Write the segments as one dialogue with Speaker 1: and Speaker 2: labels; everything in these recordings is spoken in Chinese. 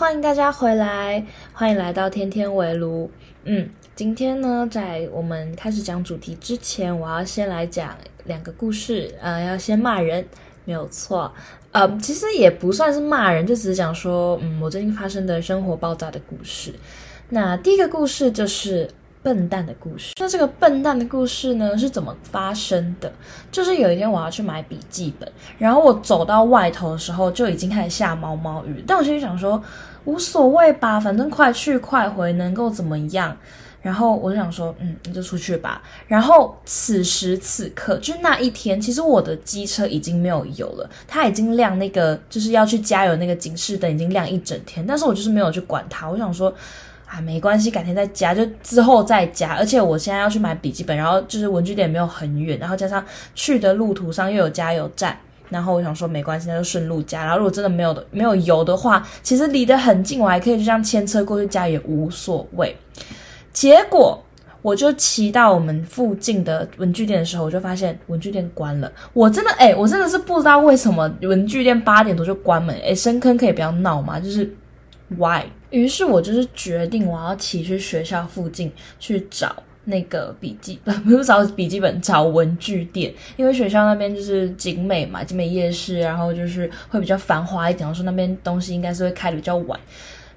Speaker 1: 欢迎大家回来，欢迎来到天天围炉。嗯，今天呢，在我们开始讲主题之前，我要先来讲两个故事。呃，要先骂人，没有错。呃，其实也不算是骂人，就只是讲说，嗯，我最近发生的生活爆炸的故事。那第一个故事就是笨蛋的故事。那这个笨蛋的故事呢，是怎么发生的？就是有一天我要去买笔记本，然后我走到外头的时候，就已经开始下毛毛雨。但我心里想说，无所谓吧，反正快去快回，能够怎么样？然后我就想说，嗯，你就出去吧。然后此时此刻，就那一天，其实我的机车已经没有油了，它已经亮那个就是要去加油那个警示灯已经亮一整天，但是我就是没有去管它。我想说，啊，没关系，改天再加，就之后再加。而且我现在要去买笔记本，然后就是文具店没有很远，然后加上去的路途上又有加油站，然后我想说没关系，那就顺路加。然后如果真的没有的没有油的话，其实离得很近，我还可以就这样牵车过去加也无所谓。结果我就骑到我们附近的文具店的时候，我就发现文具店关了。我真的哎、我真的是不知道为什么文具店八点多就关门。哎，深坑可以不要闹吗？就是 why？于是我就是决定我要骑去学校附近去找那个笔记本，不是找笔记本，找文具店。因为学校那边就是景美嘛，景美夜市，然后就是会比较繁华一点，然后说那边东西应该是会开的比较晚。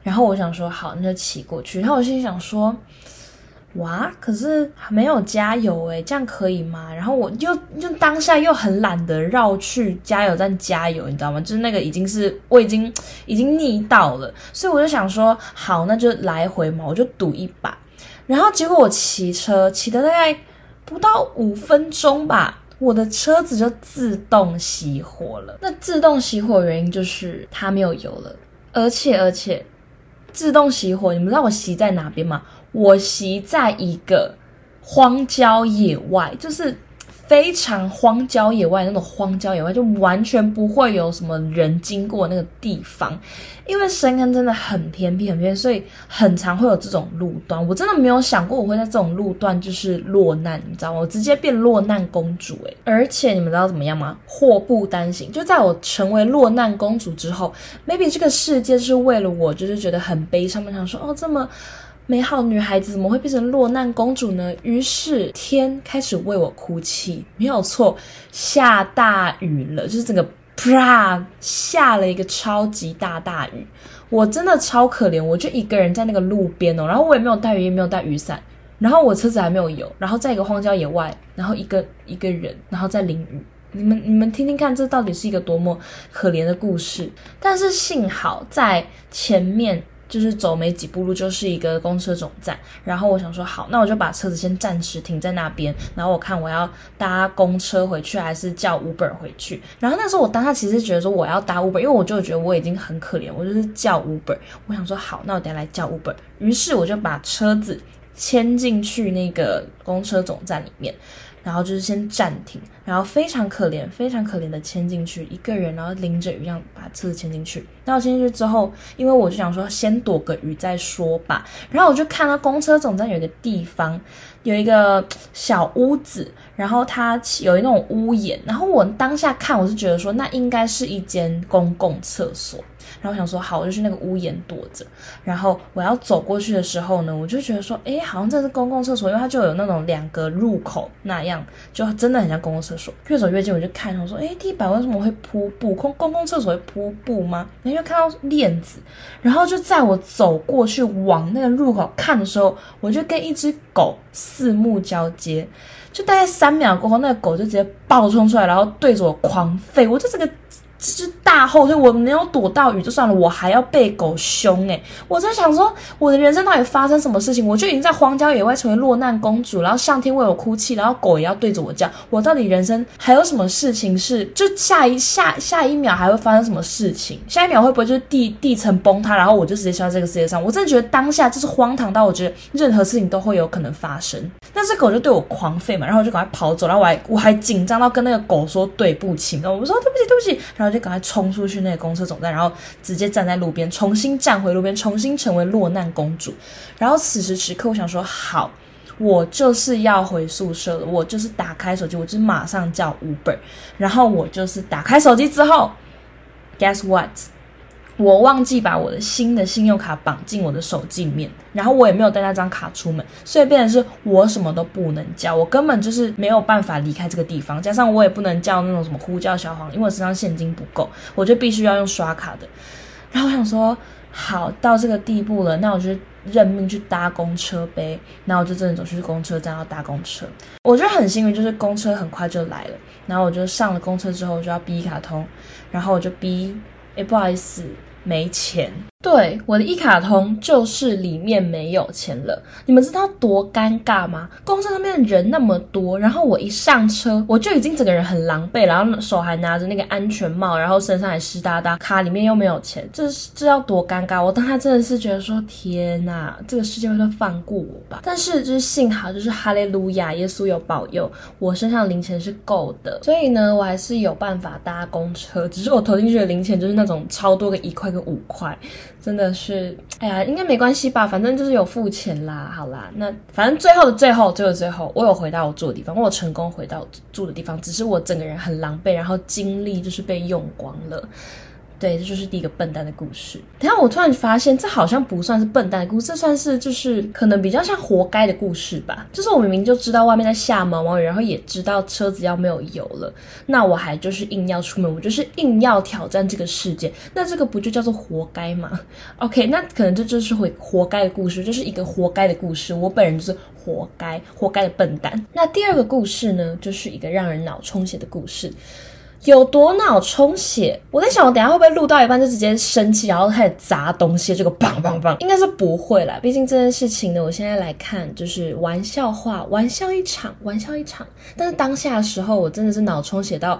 Speaker 1: 然后我想说好，那就骑过去。然后我心里想说，哇，可是没有加油诶，这样可以吗？然后我就就当下又很懒得绕去加油站加油，你知道吗？就是那个已经是我已经已经腻到了，所以我就想说好，那就来回嘛，我就赌一把。然后结果我骑车骑的大概不到五分钟吧。我的车子就自动熄火了。那自动熄火原因就是它没有油了，而且而且自动熄火，你们知道我熄在哪边吗？我熄在一个荒郊野外，就是非常荒郊野外那种荒郊野外，就完全不会有什么人经过那个地方。因为深坑真的很偏僻，很偏，所以很常会有这种路段。我真的没有想过我会在这种路段就是落难，你知道吗？我直接变落难公主诶、而且你们知道怎么样吗？祸不单行，就在我成为落难公主之后，maybe 这个世界是为了我，就是觉得很悲伤，我想说哦，这么。美好女孩子怎么会变成落难公主呢？于是天开始为我哭泣，没有错，下大雨了，就是整个啪下了一个超级大大雨，我真的超可怜，我就一个人在那个路边哦，然后我也没有带雨，也没有带雨伞，然后我车子还没有油，然后在一个荒郊野外，然后一个一个人，然后在淋雨。你们你们听听看，这到底是一个多么可怜的故事？但是幸好在前面。就是走没几步路就是一个公车总站，然后我想说好，那我就把车子先暂时停在那边，然后我看我要搭公车回去还是叫 Uber 回去。然后那时候我当下其实觉得说我要搭 Uber，因为我就觉得我已经很可怜，我就是叫 Uber。我想说好，那我等下来叫 Uber。于是我就把车子牵进去那个公车总站里面。然后就是先暂停，然后非常可怜、非常可怜的牵进去一个人，然后淋着雨，这样把车子牵进去。那我牵进去之后，因为我就想说先躲个雨再说吧。然后我就看到公车总站有一个地方有一个小屋子，然后它有那种屋檐。然后我当下看，我是觉得说那应该是一间公共厕所。然后我想说好，我就去那个屋檐躲着。然后我要走过去的时候呢，我就觉得说，诶，好像这是公共厕所，因为它就有那种两个入口那样，就真的很像公共厕所。越走越近，我就看，我说，诶，地板为什么会铺布？公公共厕所会铺布吗？然后又看到链子，然后就在我走过去往那个入口看的时候，我就跟一只狗四目交接，就大概三秒过后，那个狗就直接暴冲出来，然后对着我狂吠，我就这个。这只大后退，我没有躲到雨就算了，我还要被狗凶诶、我在想说，我的人生到底发生什么事情？我就已经在荒郊野外成为落难公主，然后上天为我哭泣，然后狗也要对着我叫，我到底人生还有什么事情是？就下一下下一秒还会发生什么事情？下一秒会不会就是地地层崩塌，然后我就直接消失在这个世界上？我真的觉得当下就是荒唐到我觉得任何事情都会有可能发生。那只狗就对我狂吠嘛，然后我就赶快跑走，然后我还我还紧张到跟那个狗说对不起，然后我说对不起对不起，然后就赶快冲出去那个公车总站，然后直接站在路边，重新站回路边，重新成为落难公主。然后此时此刻，我想说好。我就是要回宿舍了，我就是打开手机，我就马上叫 Uber，然后我就是打开手机之后，Guess what？我忘记把我的新的信用卡绑进我的手机里面，然后我也没有带那张卡出门，所以变成是我什么都不能叫，我根本就是没有办法离开这个地方。加上我也不能叫那种什么呼叫小黄，因为我身上现金不够，我就必须要用刷卡的。然后我想说，好到这个地步了，那我就认命去搭公车呗。然后我就真的走去公车站要搭公车，我觉得很幸运，就是公车很快就来了。然后我就上了公车之后，我就要逼卡通，然后我就逼，哎，不好意思。没钱，对我的一卡通就是里面没有钱了。你们知道多尴尬吗？公车上面人那么多，然后我一上车，我就已经整个人很狼狈，然后手还拿着那个安全帽，然后身上还湿哒哒，卡里面又没有钱，这这要多尴尬！我当时真的是觉得说，天哪，这个世界会放过我吧？但是就是幸好，就是哈利路亚，耶稣有保佑，我身上零钱是够的，所以呢，我还是有办法搭公车。只是我投进去的零钱就是那种超多个一块。个五块，真的是，哎呀，应该没关系吧？反正就是有付钱啦。好啦，那反正最后的最后，最后最后，我有回到我住的地方，我成功回到住的地方，只是我整个人很狼狈，然后精力就是被用光了。对，这就是第一个笨蛋的故事。等下我突然发现，这好像不算是笨蛋的故事，这算是就是可能比较像活该的故事吧。就是我明明就知道外面在下毛毛雨，然后也知道车子要没有油了，那我还就是硬要出门，我就是硬要挑战这个世界。那这个不就叫做活该吗？OK，那可能这就是会活该的故事，就是一个活该的故事。我本人就是活该，活该的笨蛋。那第二个故事呢，就是一个让人脑充血的故事。有多脑充血？我在想，我等下会不会录到一半就直接生气，然后开始砸东西？这个棒棒棒，应该是不会啦。毕竟这件事情呢，我现在来看就是玩笑话，玩笑一场，玩笑一场。但是当下的时候，我真的是脑充血到。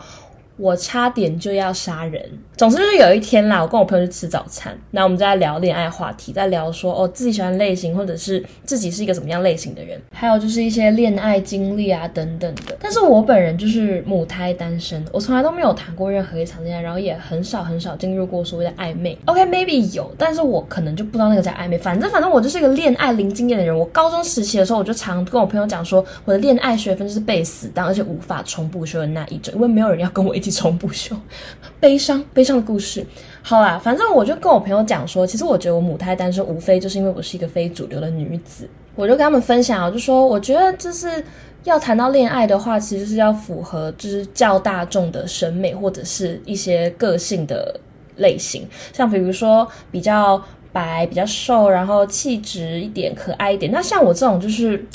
Speaker 1: 我差点就要杀人。总之就是有一天啦，我跟我朋友去吃早餐，那我们在聊恋爱话题，在聊说哦自己喜欢类型，或者是自己是一个什么样类型的人，还有就是一些恋爱经历啊等等的。但是我本人就是母胎单身，我从来都没有谈过任何一场恋爱，然后也很少很少进入过所谓的暧昧。OK，maybe 有，但是我可能就不知道那个叫暧昧。反正反正我就是一个恋爱零经验的人。我高中时期的时候，我就常跟我朋友讲说，我的恋爱学分就是被死当，而且无法重补修的那一种，因为没有人要跟我一起。重不休，悲伤悲伤的故事。好啦，反正我就跟我朋友讲说，其实我觉得我母胎单身，无非就是因为我是一个非主流的女子。我就跟他们分享，我就说，我觉得就是要谈到恋爱的话，其实是要符合就是较大众的审美或者是一些个性的类型，像比如说比较白、比较瘦，然后气质一点、可爱一点。那像我这种就是。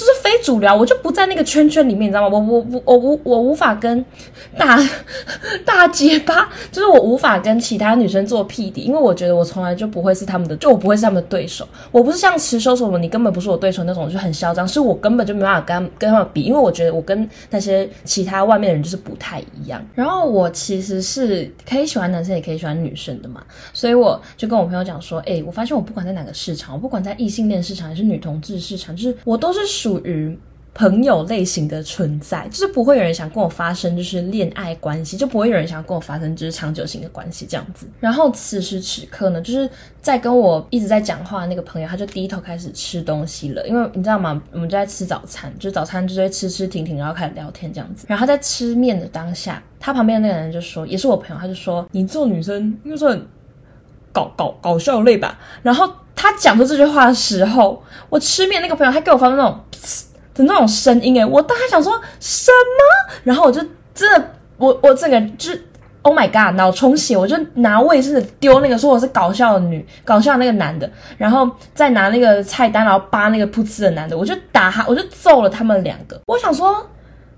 Speaker 1: 就是非主流，我就不在那个圈圈里面，你知道吗？我我我我无我无法跟大大结巴，就是我无法跟其他女生做屁敌，因为我觉得我从来就不会是他们的，就我不会是他们的对手。我不是像池修什么，你根本不是我对手那种，就很嚣张，是我根本就没办法跟跟他们比，因为我觉得我跟那些其他外面的人就是不太一样。然后我其实是可以喜欢男生，也可以喜欢女生的嘛，所以我就跟我朋友讲说，哎，我发现我不管在哪个市场，我不管在异性恋市场还是女同志市场，就是我都是属。属于朋友类型的存在，就是不会有人想跟我发生就是恋爱关系，就不会有人想跟我发生就是长久型的关系这样子。然后此时此刻呢，就是在跟我一直在讲话的那个朋友，他就低头开始吃东西了，因为你知道吗？我们就在吃早餐，就早餐就是吃吃停停，然后开始聊天这样子。然后他在吃面的当下，他旁边的那个人就说，也是我朋友，他就说：“你做女生应该算搞搞搞笑类吧？”然后他讲出这句话的时候，我吃面那个朋友还给我发出那种。的那种声音哎，我当时想说什么，然后我就真的，我我整个就 Oh my God，脑充血，我就拿卫生纸丢那个说我是搞笑的女，搞笑那个男的，然后再拿那个菜单，然后扒那个噗呲的男的，我就打他，我就揍了他们两个。我想说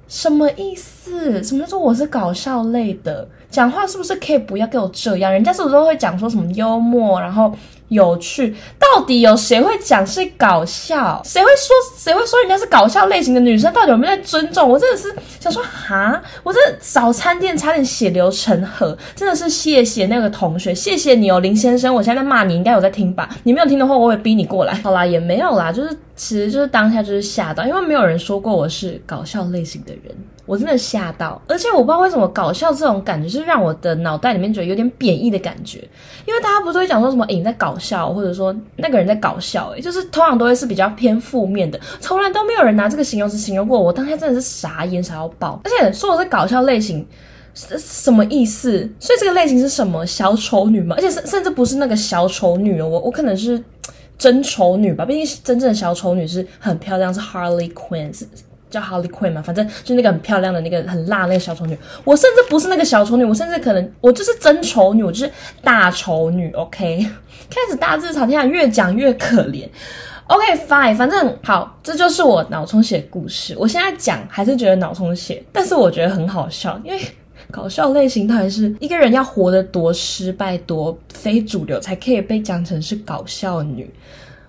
Speaker 1: 什么意思？什么叫做我是搞笑类的？讲话是不是可以不要给我这样？人家是不是都会讲说什么幽默，然后？有趣，到底有谁会讲是搞笑？谁会说谁会说人家是搞笑类型的女生？到底有没有在尊重？我真的是想说，哈，我这早餐店差点血流成河，真的是谢谢那个同学，谢谢你哦，林先生，我现在骂你，应该有在听吧？你没有听的话，我会逼你过来。好啦，也没有啦，就是其实就是当下就是吓到，因为没有人说过我是搞笑类型的人。我真的吓到，而且我不知道为什么搞笑这种感觉是让我的脑袋里面觉得有点贬义的感觉，因为大家不是会讲说什么“影在搞笑”或者说那个人在搞笑，哎，就是通常都会是比较偏负面的，从来都没有人拿这个形容词形容过我。当下真的是傻眼，傻到爆。而且说我是搞笑类型，是什么意思？所以这个类型是什么？小丑女吗？而且甚甚至不是那个小丑女哦，我我可能是真丑女吧。毕竟真正的小丑女是很漂亮，是 Harley Quinn，是叫 Harley Quinn 嘛？反正就那个很漂亮的那个很辣那个小丑女。我甚至不是那个小丑女，我甚至可能我就是真丑女，我就是大丑女。OK，开始大字朝天下，越讲越可怜。OK，fine，反正好，这就是我脑充血故事。我现在讲还是觉得脑充血，但是我觉得很好笑，因为搞笑类型它还是一个人要活得多失败、多非主流，才可以被讲成是搞笑女。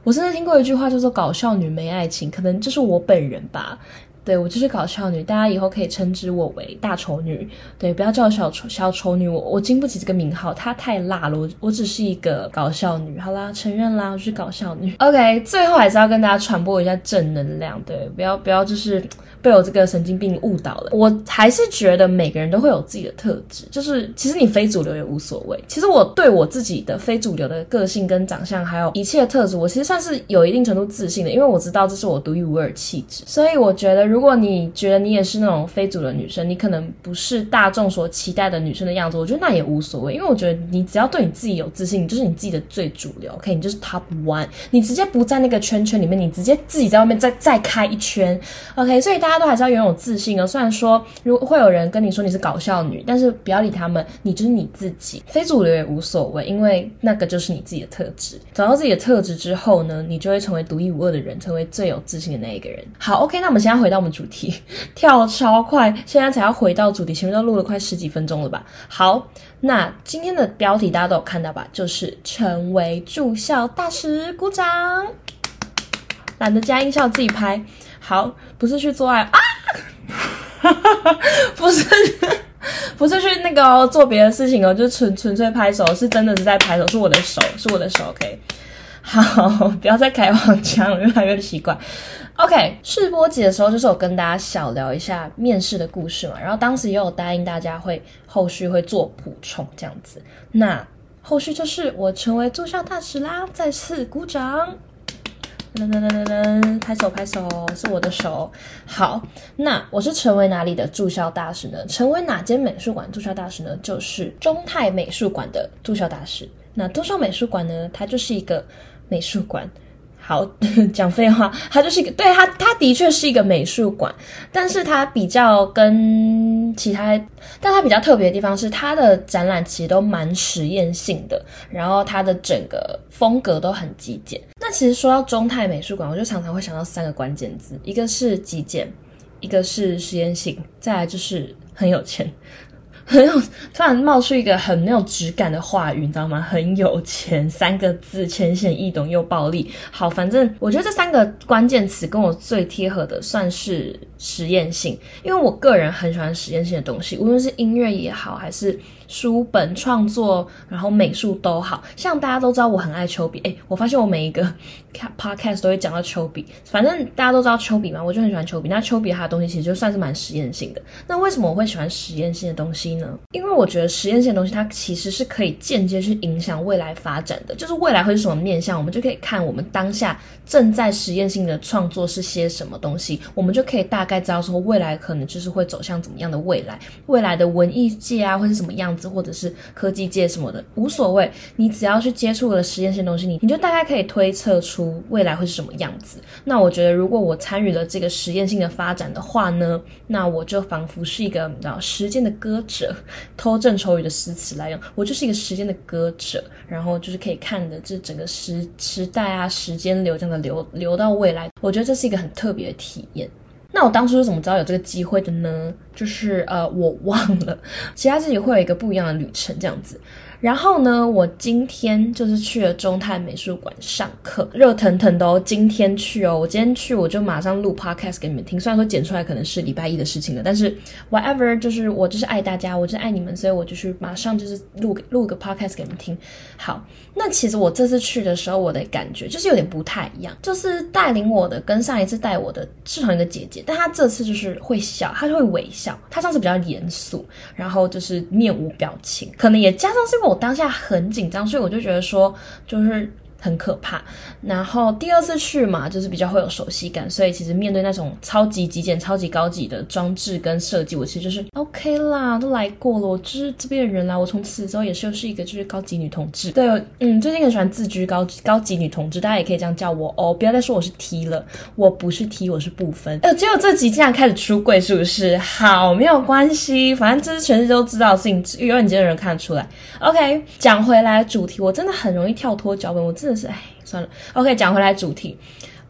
Speaker 1: 我甚至听过一句话，叫做“搞笑女没爱情”，可能就是我本人吧。对我就是搞笑女，大家以后可以称之我为大丑女。对，不要叫我小丑小丑女，我我经不起这个名号，她太辣了。我我只是一个搞笑女，好啦，承认啦，我是搞笑女。OK，最后还是要跟大家传播一下正能量，对，不要不要就是被我这个神经病误导了。我还是觉得每个人都会有自己的特质，就是其实你非主流也无所谓。其实我对我自己的非主流的个性跟长相，还有一切特质，我其实算是有一定程度自信的，因为我知道这是我独一无二气质，所以我觉得。如果你觉得你也是那种非主流女生，你可能不是大众所期待的女生的样子，我觉得那也无所谓，因为我觉得你只要对你自己有自信，你就是你自己的最主流，OK，你就是 top one，你直接不在那个圈圈里面，你直接自己在外面再再开一圈，OK，所以大家家都还是要拥有自信哦。虽然说如果会有人跟你说你是搞笑女，但是不要理他们，你就是你自己，非主流也无所谓，因为那个就是你自己的特质。找到自己的特质之后呢，你就会成为独一无二的人，成为最有自信的那一个人。好，OK，那我们现在回到。我们主题 跳超快，现在才要回到主题，前面都录了快十几分钟了吧？好，那今天的标题大家都有看到吧？就是成为住校大使，鼓掌！懒得加音效，自己拍。好，不是去做爱啊，不是，不是去那个做别的事情哦，就是纯纯粹拍手，是真的是在拍手，是我的手，是我的手，OK。好，不要再开黄腔了，越来越奇怪。OK，试播集的时候就是我跟大家小聊一下面试的故事嘛，然后当时也有答应大家会后续会做补充这样子。那后续就是我成为助校大使啦，再次鼓掌，噔噔噔噔噔，拍手拍手，是我的手。好，那我是成为哪里的驻校大使呢？成为哪间美术馆驻校大使呢？就是中泰美术馆的驻校大使。那中校美术馆呢，它就是一个美术馆。好 讲废话，它就是一个，对它，它的确是一个美术馆，但是它比较跟其他，但它比较特别的地方是，它的展览其实都蛮实验性的，然后它的整个风格都很极简。那其实说到中泰美术馆，我就常常会想到三个关键字，一个是极简，一个是实验性，再来就是很有钱。很有，突然冒出一个很没有质感的话语，你知道吗？很有钱三个字，浅显易懂又暴力。好，反正我觉得这三个关键词跟我最贴合的算是实验性，因为我个人很喜欢实验性的东西，无论是音乐也好，还是。书本创作，然后美术都好像大家都知道我很爱丘比。哎，我发现我每一个 podcast 都会讲到丘比。反正大家都知道丘比嘛，我就很喜欢丘比。那丘比他的东西其实就算是蛮实验性的。那为什么我会喜欢实验性的东西呢？因为我觉得实验性的东西它其实是可以间接去影响未来发展的。就是未来会是什么面向，我们就可以看我们当下正在实验性的创作是些什么东西，我们就可以大概知道说未来可能就是会走向怎么样的未来。未来的文艺界啊会是什么样子。或者是科技界什么的无所谓，你只要去接触了实验性东西，你你就大概可以推测出未来会是什么样子。那我觉得，如果我参与了这个实验性的发展的话呢，那我就仿佛是一个你知道时间的歌者，偷郑愁予的诗词来用，我就是一个时间的歌者，然后就是可以看的这整个时时代啊，时间流这样的流流到未来，我觉得这是一个很特别的体验。那我当初是怎么知道有这个机会的呢？就是呃，我忘了，其他自己会有一个不一样的旅程这样子。然后呢，我今天就是去了中泰美术馆上课，热腾腾的哦。今天去哦，我今天去我就马上录 podcast 给你们听。虽然说剪出来可能是礼拜一的事情了，但是 whatever，就是我就是爱大家，我就是爱你们，所以我就去马上就是录录个 podcast 给你们听。好，那其实我这次去的时候，我的感觉就是有点不太一样，就是带领我的跟上一次带我的是同一个姐姐，但她这次就是会笑，她就会微笑。她上次比较严肃，然后就是面无表情，可能也加上是因为我。我当下很紧张，所以我就觉得说，就是很可怕。然后第二次去嘛，就是比较会有熟悉感，所以其实面对那种超级极简、超级高级的装置跟设计，我其实就是 OK 啦，都来过了，我就是这边的人啦。我从此之后也是又是一个就是高级女同志。对，嗯，最近很喜欢自居高高级女同志，大家也可以这样叫我哦，不要再说我是 T 了，我不是 T，我是不分。呃，结果这集竟然开始出柜，是不是？好，没有关系，反正这是全世界都知道的事情，有眼睛的人看得出来。OK，讲回来主题，我真的很容易跳脱脚本，我真的是，哎，算了。OK，讲回来主题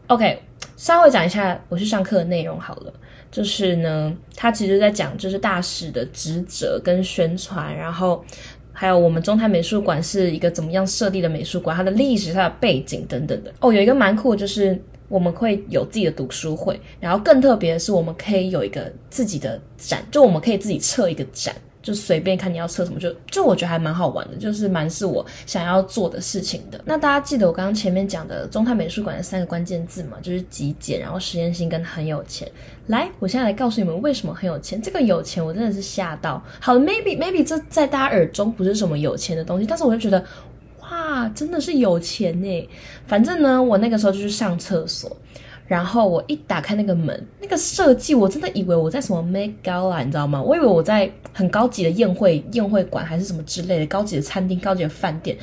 Speaker 1: ，OK，稍微讲一下我去上课的内容好了。就是呢，他其实在讲就是大使的职责跟宣传，然后还有我们中泰美术馆是一个怎么样设立的美术馆，它的历史、它的背景等等的。哦，有一个蛮酷，就是我们会有自己的读书会，然后更特别的是，我们可以有一个自己的展，就我们可以自己测一个展。就随便看你要测什么，就就我觉得还蛮好玩的，就是蛮是我想要做的事情的。那大家记得我刚刚前面讲的中泰美术馆的三个关键字嘛？就是极简，然后实验性跟很有钱。来，我现在来告诉你们为什么很有钱。这个有钱我真的是吓到。好了，maybe maybe 这在大家耳中不是什么有钱的东西，但是我就觉得哇，真的是有钱呢。反正呢，我那个时候就去上厕所。然后我一打开那个门，那个设计我真的以为我在什么 Make Gala，你知道吗？我以为我在很高级的宴会宴会馆还是什么之类的高级的餐厅、高级的饭店，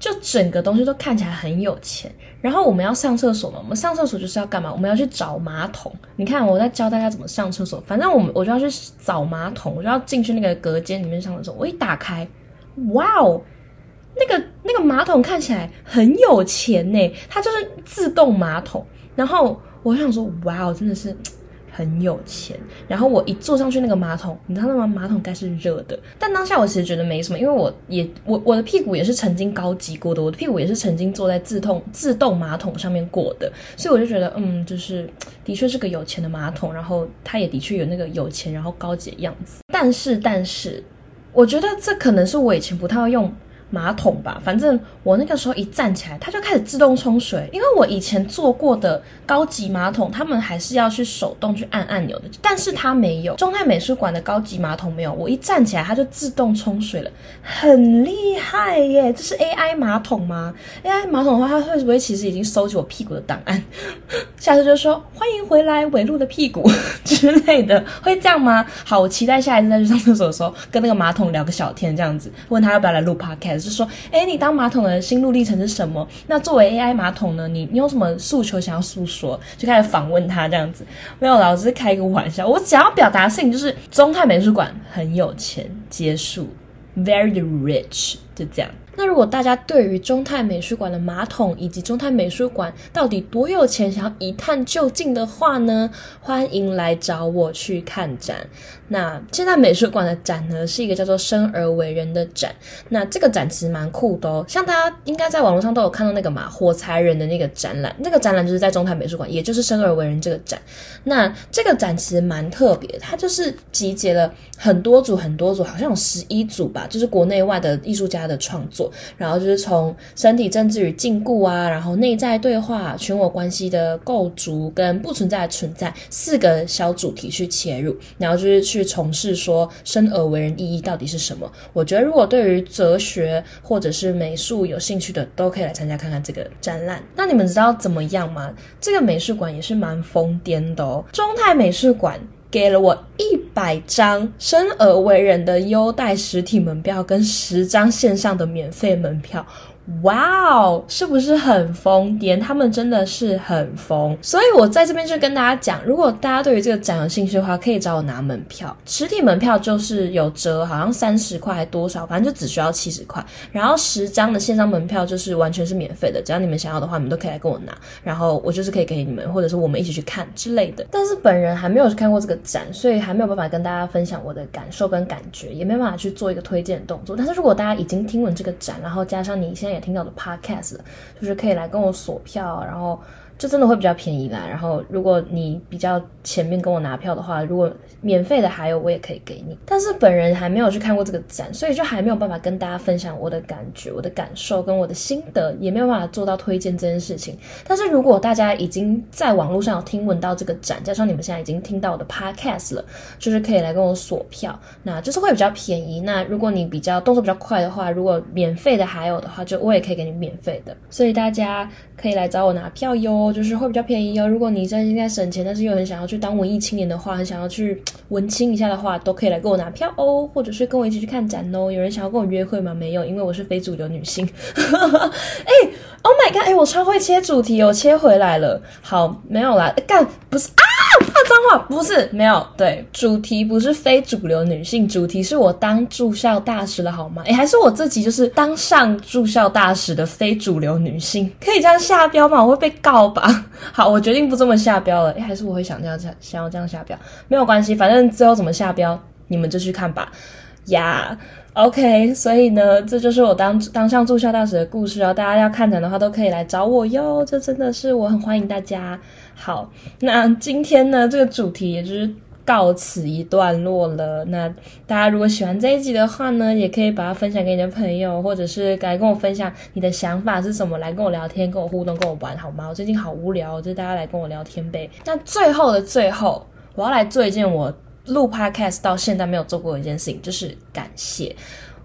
Speaker 1: 就整个东西都看起来很有钱。然后我们要上厕所嘛，我们上厕所就是要干嘛？我们要去找马桶。你看我在教大家怎么上厕所，反正我们我就要去找马桶，我就要进去那个隔间里面上厕所。我一打开，哇哦，那个那个马桶看起来很有钱呢，它就是自动马桶。然后我想说，哇哦，真的是很有钱。然后我一坐上去那个马桶，你知道吗？马桶盖是热的。但当下我其实觉得没什么，因为我也我我的屁股也是曾经高级过的，我的屁股也是曾经坐在自动自动马桶上面过的，所以我就觉得，嗯，就是的确是个有钱的马桶。然后它也的确有那个有钱然后高级的样子。但是但是，我觉得这可能是我以前不太用。马桶吧，反正我那个时候一站起来，它就开始自动冲水。因为我以前坐过的高级马桶，他们还是要去手动去按按钮的，但是它没有。中泰美术馆的高级马桶没有，我一站起来它就自动冲水了，很厉害耶！这是 AI 马桶吗？AI 马桶的话，它会不会其实已经收集我屁股的档案？下次就说欢迎回来尾路的屁股 之类的，会这样吗？好，我期待下一次再去上厕所的时候，跟那个马桶聊个小天，这样子问他要不要来录 Podcast。就是说，哎，你当马桶的心路历程是什么？那作为 AI 马桶呢？你你有什么诉求想要诉说？就开始访问他这样子，没有啦，我只是开一个玩笑。我想要表达的事情就是，中泰美术馆很有钱，结束，very rich，就这样。那如果大家对于中泰美术馆的马桶以及中泰美术馆到底多有钱，想要一探究竟的话呢，欢迎来找我去看展。那现在美术馆的展呢，是一个叫做“生而为人”的展。那这个展其实蛮酷的哦，像大家应该在网络上都有看到那个嘛，火柴人的那个展览。那个展览就是在中泰美术馆，也就是“生而为人”这个展。那这个展其实蛮特别，它就是集结了很多组、很多组，好像有十一组吧，就是国内外的艺术家的创作。然后就是从身体政治与禁锢啊，然后内在对话、群我关系的构筑跟不存在的存在四个小主题去切入，然后就是去从事说生而为人意义到底是什么。我觉得如果对于哲学或者是美术有兴趣的，都可以来参加看看这个展览。那你们知道怎么样吗？这个美术馆也是蛮疯癫的哦，中泰美术馆。给了我一百张生而为人的优待实体门票，跟十张线上的免费门票。哇哦，是不是很疯癫？他们真的是很疯，所以我在这边就跟大家讲，如果大家对于这个展有兴趣的话，可以找我拿门票。实体门票就是有折，好像三十块还多少，反正就只需要七十块。然后十张的线上门票就是完全是免费的，只要你们想要的话，你们都可以来跟我拿。然后我就是可以给你们，或者是我们一起去看之类的。但是本人还没有去看过这个展，所以还没有办法跟大家分享我的感受跟感觉，也没办法去做一个推荐动作。但是如果大家已经听闻这个展，然后加上你现在也听到的 podcast，就是可以来跟我索票，然后就真的会比较便宜啦。然后如果你比较前面跟我拿票的话，如果免费的还有我也可以给你。但是本人还没有去看过这个展，所以就还没有办法跟大家分享我的感觉、我的感受跟我的心得，也没有办法做到推荐这件事情。但是如果大家已经在网络上有听闻到这个展，加上你们现在已经听到我的 podcast 了，就是可以来跟我锁票，那就是会比较便宜。那如果你比较动作比较快的话，如果免费的还有的话，就我也可以给你免费的。所以大家可以来找我拿票哟，就是会比较便宜哦。如果你真心在省钱，但是又很想要去当文艺青年的话，很想要去文青一下的话，都可以来跟我拿票哦，或者是跟我一起去看展哦。有人想要跟我约会吗？没有，因为我是非主流女性。哎，Oh my god！哎，我超会切主题哦，切回来了。好，没有啦，干不是啊，脏话不是没有。对，主题不是非主流女性，主题是我当住校大使了，好吗？哎，还是我自己就是当上住校大使的非主流女性，可以这样下标吗？我会被告吧？好，我决定不这么下标了。哎，还是我会想这样想，想要这样下标，没有关系，反正最后怎么下标，你们就去看吧。呀，OK，所以呢，这就是我当当上住校大使的故事哦。大家要看展的话，都可以来找我哟。这真的是我很欢迎大家。好，那今天呢，这个主题也就是告此一段落了。那大家如果喜欢这一集的话呢，也可以把它分享给你的朋友，或者是来跟我分享你的想法是什么，来跟我聊天，跟我互动，跟我玩好吗？我最近好无聊，就大家来跟我聊天呗。那最后的最后，我要来做一件我。录 podcast 到现在没有做过的一件事情，就是感谢。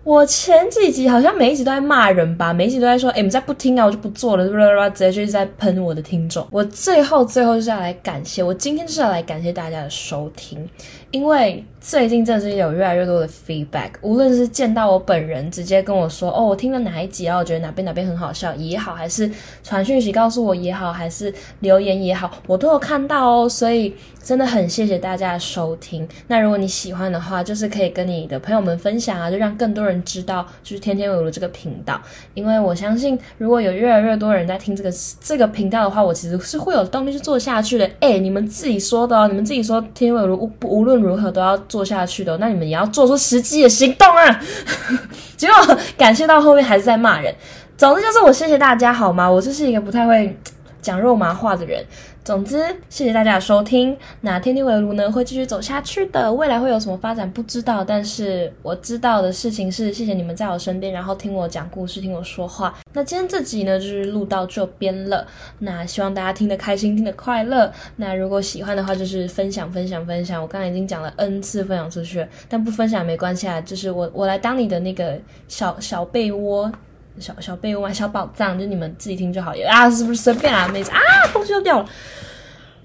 Speaker 1: 我前几集好像每一集都在骂人吧，每一集都在说，哎，你们再不听啊，我就不做了，直接就是在喷我的听众。我最后最后就是要来感谢，我今天就是要来感谢大家的收听，因为。最近真的是有越来越多的 feedback，无论是见到我本人直接跟我说，哦，我听了哪一集啊，我觉得哪边哪边很好笑也好，还是传讯息告诉我也好，还是留言也好，我都有看到哦。所以真的很谢谢大家的收听。那如果你喜欢的话，就是可以跟你的朋友们分享啊，就让更多人知道，就是天天围炉这个频道。因为我相信，如果有越来越多人在听这个这个频道的话，我其实是会有动力去做下去的。哎，你们自己说的哦，你们自己说天天围炉无无论如何都要。做下去的，那你们也要做出实际的行动啊！结果感谢到后面还是在骂人。总之就是我谢谢大家好吗？我就是一个不太会讲肉麻话的人。总之，谢谢大家的收听。那天天围炉呢会继续走下去的，未来会有什么发展不知道，但是我知道的事情是，谢谢你们在我身边，然后听我讲故事，听我说话。那今天这集呢就是录到这边了。那希望大家听得开心，听得快乐。那如果喜欢的话，就是分享分享分享。我刚才已经讲了 N 次分享出去，但不分享没关系啊，就是我我来当你的那个小小被窝。小小被窝啊小宝藏，就你们自己听就好。啊，是不是随便啊，妹子啊，东西都掉了。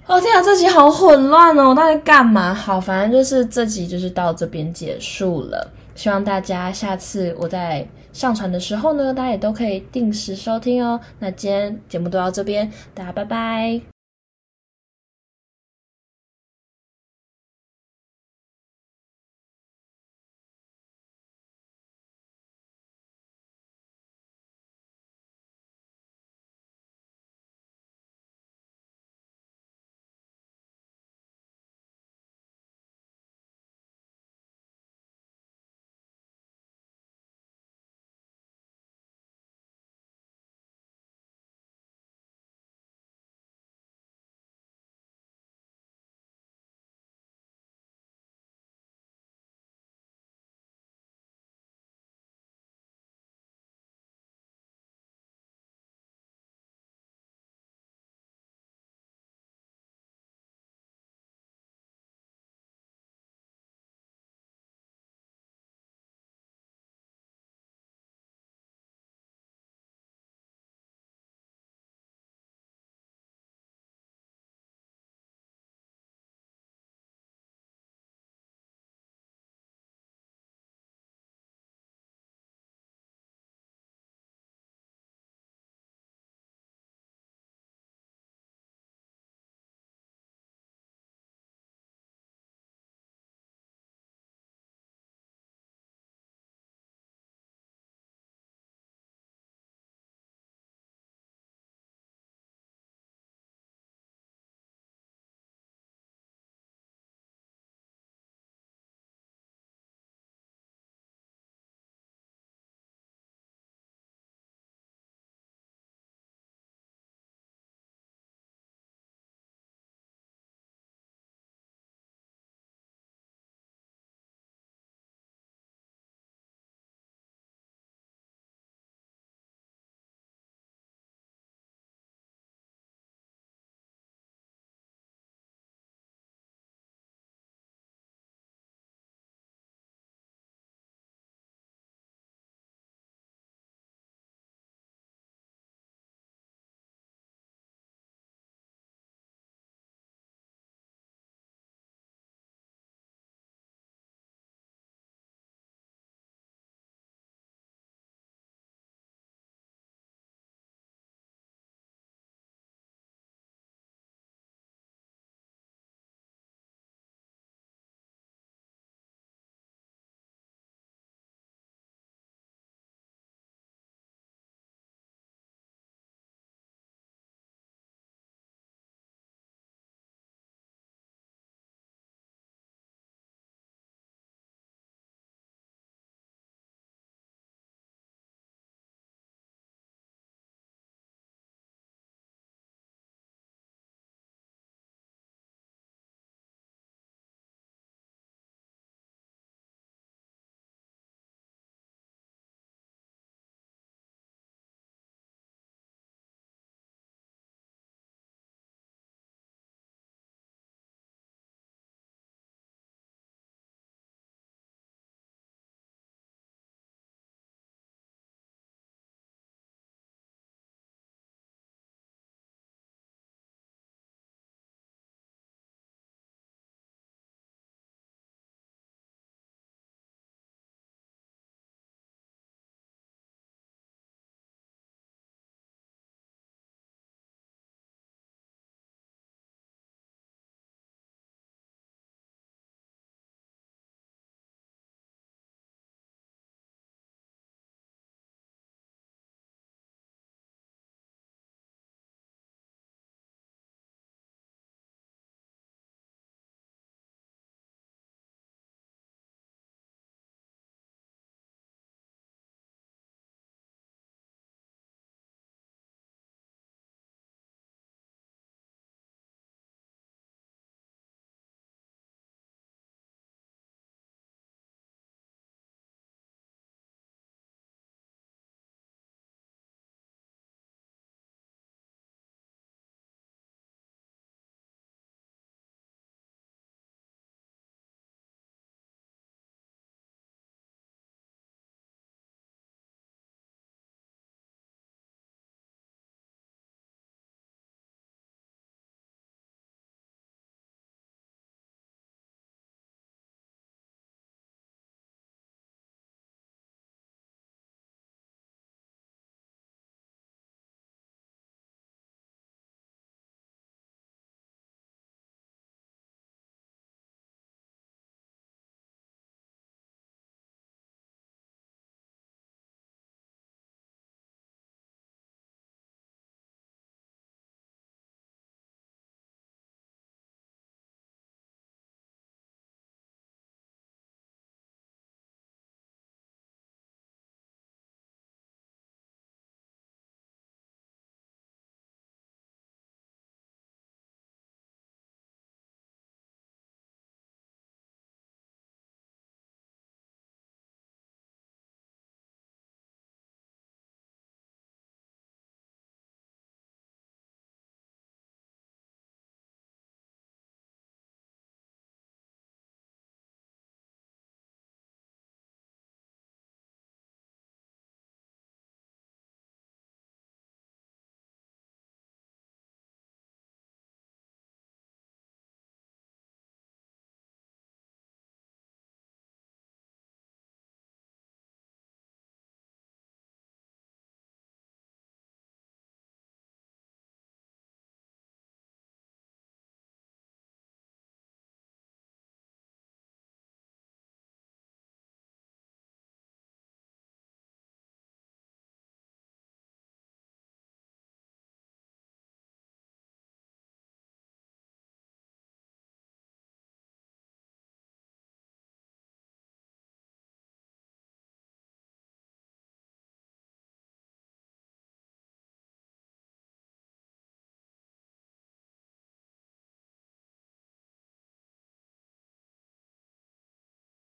Speaker 1: 哦天啊，这集好混乱哦，我到底干嘛？好，反正就是这集就是到这边结束了。希望大家下次我在上传的时候呢，大家也都可以定时收听哦。那今天节目都到这边，大家拜拜。